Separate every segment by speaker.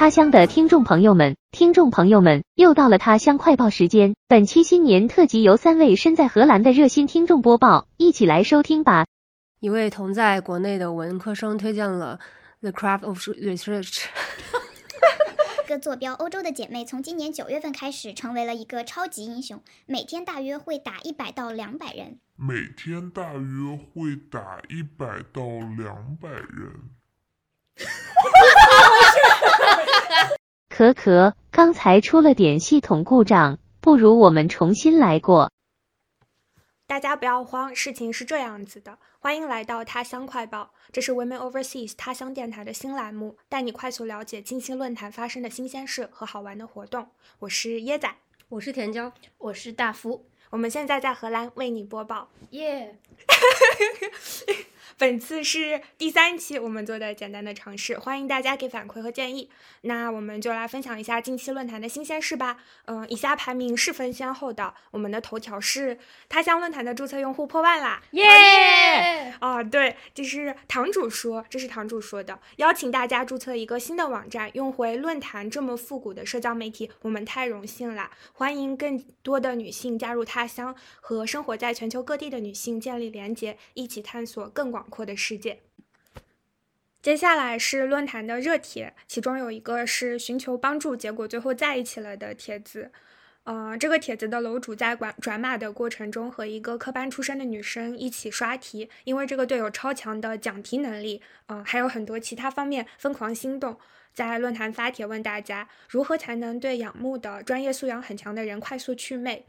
Speaker 1: 他乡的听众朋友们，听众朋友们，又到了他乡快报时间。本期新年特辑由三位身在荷兰的热心听众播报，一起来收听吧。
Speaker 2: 一位同在国内的文科生推荐了《The Craft of Research》。
Speaker 3: 个坐标欧洲的姐妹从今年九月份开始成为了一个超级英雄，每天大约会打一百到两百人。
Speaker 4: 每天大约会打一百到两百人。
Speaker 1: 可可，刚才出了点系统故障，不如我们重新来过。
Speaker 5: 大家不要慌，事情是这样子的。欢迎来到他乡快报，这是 Women Overseas 他乡电台的新栏目，带你快速了解近期论坛发生的新鲜事和好玩的活动。我是椰仔，
Speaker 2: 我是甜椒，
Speaker 6: 我是大福。
Speaker 5: 我们现在在荷兰为你播报，
Speaker 6: 耶。
Speaker 5: 本次是第三期我们做的简单的尝试，欢迎大家给反馈和建议。那我们就来分享一下近期论坛的新鲜事吧。嗯，以下排名是分先后的。我们的头条是他乡论坛的注册用户破万啦，
Speaker 6: 耶！
Speaker 5: 啊，对，这是堂主说，这是堂主说的，邀请大家注册一个新的网站，用回论坛这么复古的社交媒体，我们太荣幸了。欢迎更多的女性加入他乡，和生活在全球各地的女性建立连结，一起探索更广。阔的世界。接下来是论坛的热帖，其中有一个是寻求帮助，结果最后在一起了的帖子。呃，这个帖子的楼主在转转码的过程中和一个科班出身的女生一起刷题，因为这个队友超强的讲题能力，嗯，还有很多其他方面，疯狂心动，在论坛发帖问大家如何才能对仰慕的专业素养很强的人快速祛魅。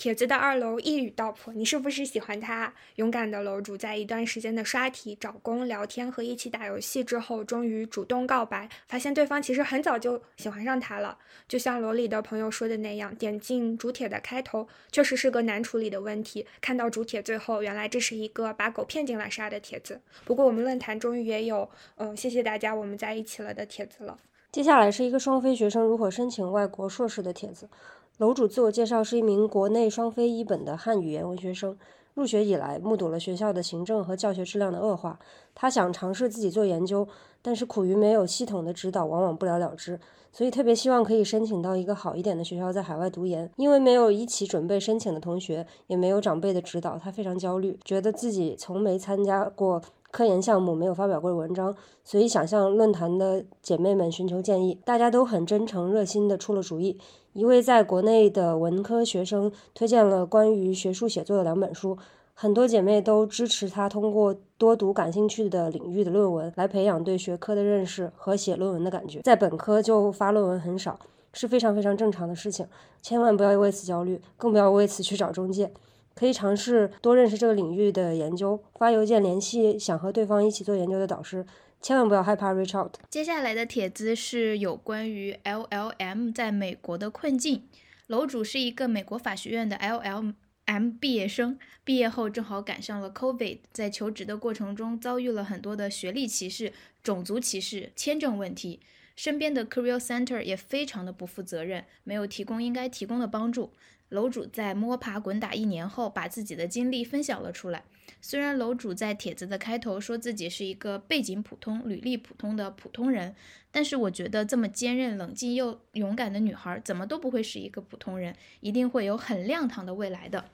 Speaker 5: 帖子的二楼一语道破，你是不是喜欢他？勇敢的楼主在一段时间的刷题、找工、聊天和一起打游戏之后，终于主动告白，发现对方其实很早就喜欢上他了。就像楼里的朋友说的那样，点进主帖的开头，确实是个难处理的问题。看到主帖最后，原来这是一个把狗骗进来杀的帖子。不过我们论坛终于也有，嗯，谢谢大家，我们在一起了的帖子了。
Speaker 2: 接下来是一个双非学生如何申请外国硕士的帖子。楼主自我介绍是一名国内双非一本的汉语言文学生，入学以来目睹了学校的行政和教学质量的恶化，他想尝试自己做研究，但是苦于没有系统的指导，往往不了了之，所以特别希望可以申请到一个好一点的学校，在海外读研。因为没有一起准备申请的同学，也没有长辈的指导，他非常焦虑，觉得自己从没参加过。科研项目没有发表过的文章，所以想向论坛的姐妹们寻求建议。大家都很真诚热心的出了主意。一位在国内的文科学生推荐了关于学术写作的两本书，很多姐妹都支持他通过多读感兴趣的领域的论文来培养对学科的认识和写论文的感觉。在本科就发论文很少，是非常非常正常的事情，千万不要为此焦虑，更不要为此去找中介。可以尝试多认识这个领域的研究，发邮件联系想和对方一起做研究的导师，千万不要害怕 reach out。
Speaker 6: 接下来的帖子是有关于 LLM 在美国的困境。楼主是一个美国法学院的 LLM 毕业生，毕业后正好赶上了 COVID，在求职的过程中遭遇了很多的学历歧视、种族歧视、签证问题，身边的 Career Center 也非常的不负责任，没有提供应该提供的帮助。楼主在摸爬滚打一年后，把自己的经历分享了出来。虽然楼主在帖子的开头说自己是一个背景普通、履历普通的普通人，但是我觉得这么坚韧、冷静又勇敢的女孩，怎么都不会是一个普通人，一定会有很亮堂的未来的。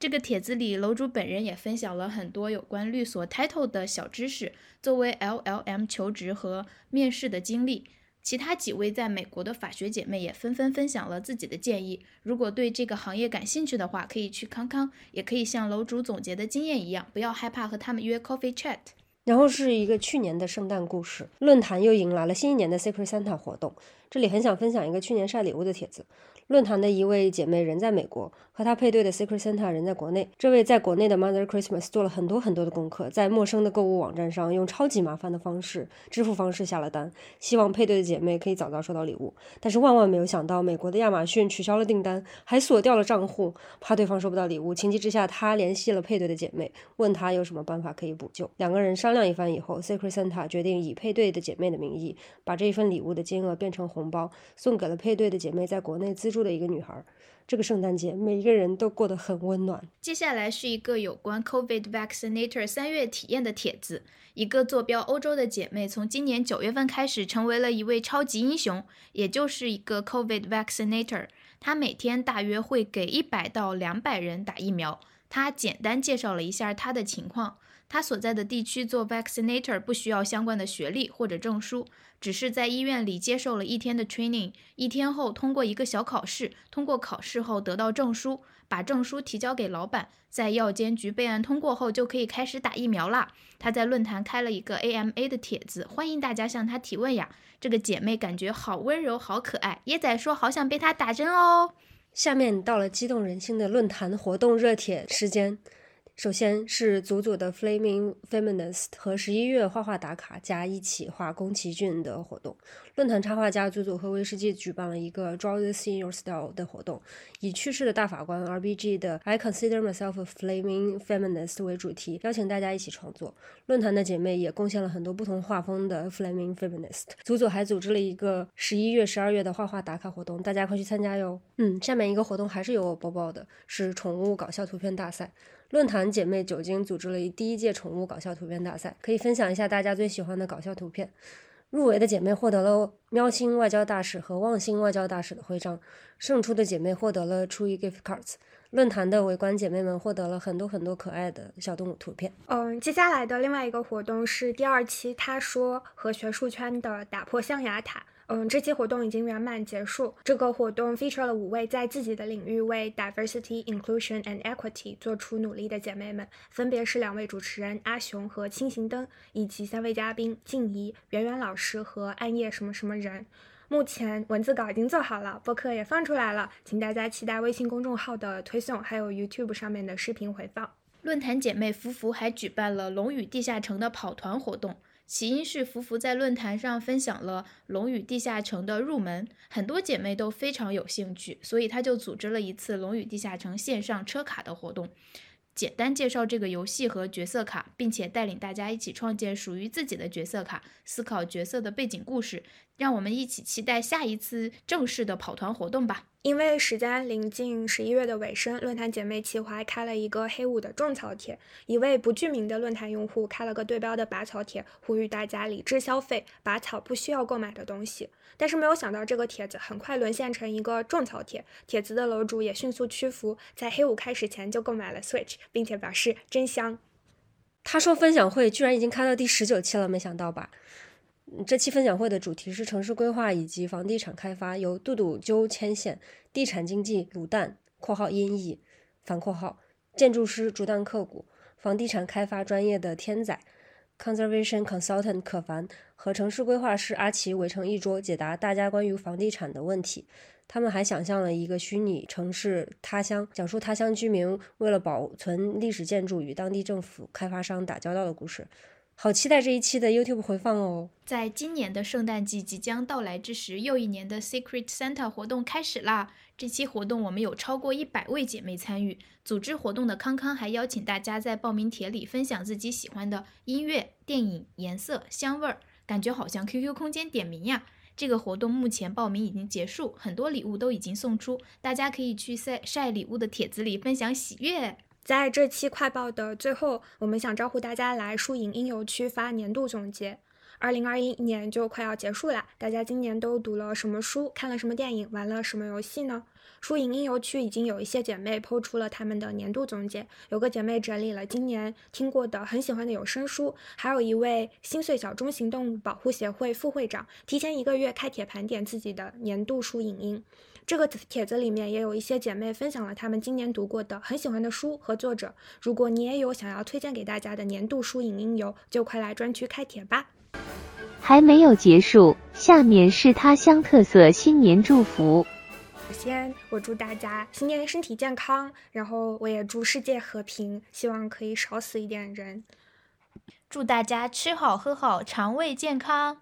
Speaker 6: 这个帖子里，楼主本人也分享了很多有关律所 title 的小知识，作为 LLM 求职和面试的经历。其他几位在美国的法学姐妹也纷纷分享了自己的建议。如果对这个行业感兴趣的话，可以去康康，也可以像楼主总结的经验一样，不要害怕和他们约 coffee chat。
Speaker 2: 然后是一个去年的圣诞故事，论坛又迎来了新一年的 Secret Santa 活动。这里很想分享一个去年晒礼物的帖子。论坛的一位姐妹人在美国，和她配对的 Secret Santa 人在国内。这位在国内的 Mother Christmas 做了很多很多的功课，在陌生的购物网站上用超级麻烦的方式支付方式下了单，希望配对的姐妹可以早早收到礼物。但是万万没有想到，美国的亚马逊取消了订单，还锁掉了账户，怕对方收不到礼物。情急之下，她联系了配对的姐妹，问她有什么办法可以补救。两个人商量一番以后，Secret Santa 决定以配对的姐妹的名义，把这一份礼物的金额变成红包，送给了配对的姐妹在国内资助的一个女孩。这个圣诞节每一个人都过得很温暖。
Speaker 6: 接下来是一个有关 COVID vaccinator 三月体验的帖子。一个坐标欧洲的姐妹，从今年九月份开始成为了一位超级英雄，也就是一个 COVID vaccinator。她每天大约会给一百到两百人打疫苗。她简单介绍了一下她的情况。她所在的地区做 vaccinator 不需要相关的学历或者证书，只是在医院里接受了一天的 training，一天后通过一个小考试，通过考试后得到证书，把证书提交给老板，在药监局备案通过后就可以开始打疫苗啦。她在论坛开了一个 AMA 的帖子，欢迎大家向她提问呀。这个姐妹感觉好温柔，好可爱。椰仔说好想被她打针哦。
Speaker 2: 下面到了激动人心的论坛活动热帖时间。首先是组组的 Flaming Feminist 和十一月画画打卡加一起画宫崎骏的活动。论坛插画家组组和威士忌举办了一个 Draw this in your style 的活动，以去世的大法官 RBG 的 I consider myself a Flaming Feminist 为主题，邀请大家一起创作。论坛的姐妹也贡献了很多不同画风的 Flaming Feminist。组组还组织了一个十一月、十二月的画画打卡活动，大家快去参加哟。嗯，下面一个活动还是由我播报的，是宠物搞笑图片大赛。论坛姐妹酒精组织了一第一届宠物搞笑图片大赛，可以分享一下大家最喜欢的搞笑图片。入围的姐妹获得了喵星外交大使和望星外交大使的徽章，胜出的姐妹获得了初一 gift cards。论坛的围观姐妹们获得了很多很多可爱的小动物图片。
Speaker 5: 嗯，接下来的另外一个活动是第二期，他说和学术圈的打破象牙塔。嗯，这期活动已经圆满结束。这个活动 feature 了五位在自己的领域为 diversity, inclusion and equity 做出努力的姐妹们，分别是两位主持人阿雄和轻行灯，以及三位嘉宾静怡、圆圆老师和暗夜什么什么人。目前文字稿已经做好了，播客也放出来了，请大家期待微信公众号的推送，还有 YouTube 上面的视频回放。
Speaker 6: 论坛姐妹福福还举办了龙与地下城的跑团活动。起因是福福在论坛上分享了《龙与地下城》的入门，很多姐妹都非常有兴趣，所以他就组织了一次《龙与地下城》线上车卡的活动，简单介绍这个游戏和角色卡，并且带领大家一起创建属于自己的角色卡，思考角色的背景故事。让我们一起期待下一次正式的跑团活动吧。
Speaker 5: 因为时间临近十一月的尾声，论坛姐妹企划开了一个黑五的种草帖。一位不具名的论坛用户开了个对标的拔草帖，呼吁大家理智消费，拔草不需要购买的东西。但是没有想到，这个帖子很快沦陷成一个种草帖。帖子的楼主也迅速屈服，在黑五开始前就购买了 Switch，并且表示真香。
Speaker 2: 他说分享会居然已经开到第十九期了，没想到吧？这期分享会的主题是城市规划以及房地产开发，由杜杜鸠牵线，地产经济卤蛋（括号音译反括号）建筑师竹蛋刻骨，房地产开发专业的天仔 （conservation consultant） 可凡和城市规划师阿奇围成一桌，解答大家关于房地产的问题。他们还想象了一个虚拟城市他乡，讲述他乡居民为了保存历史建筑与当地政府开发商打交道的故事。好期待这一期的 YouTube 回放哦！
Speaker 6: 在今年的圣诞季即将到来之时，又一年的 Secret Santa 活动开始啦！这期活动我们有超过一百位姐妹参与，组织活动的康康还邀请大家在报名帖里分享自己喜欢的音乐、电影、颜色、香味儿，感觉好像 QQ 空间点名呀！这个活动目前报名已经结束，很多礼物都已经送出，大家可以去晒晒礼物的帖子里分享喜悦。
Speaker 5: 在这期快报的最后，我们想招呼大家来书影音游区发年度总结。二零二一年就快要结束了，大家今年都读了什么书，看了什么电影，玩了什么游戏呢？书影音游区已经有一些姐妹抛出了她们的年度总结，有个姐妹整理了今年听过的、很喜欢的有声书，还有一位心碎小中型动物保护协会副会长提前一个月开帖盘点自己的年度书影音。这个帖子里面也有一些姐妹分享了她们今年读过的很喜欢的书和作者。如果你也有想要推荐给大家的年度书影音游，就快来专区开帖吧！
Speaker 1: 还没有结束，下面是他乡特色新年祝福。
Speaker 5: 首先，我祝大家新年身体健康，然后我也祝世界和平，希望可以少死一点人。
Speaker 6: 祝大家吃好喝好，肠胃健康。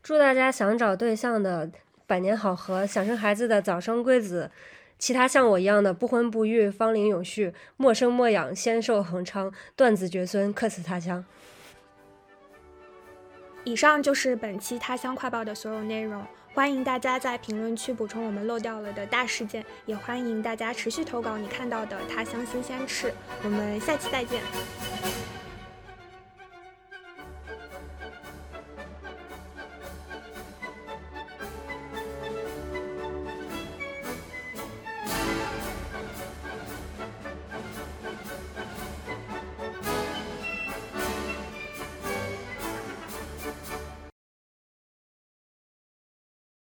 Speaker 2: 祝大家想找对象的。百年好合，想生孩子的早生贵子，其他像我一样的不婚不育，芳龄永续，莫生莫养，仙寿恒昌，断子绝孙，客死他乡。
Speaker 5: 以上就是本期他乡快报的所有内容。欢迎大家在评论区补充我们漏掉了的大事件，也欢迎大家持续投稿你看到的他乡新鲜事。我们下期再见。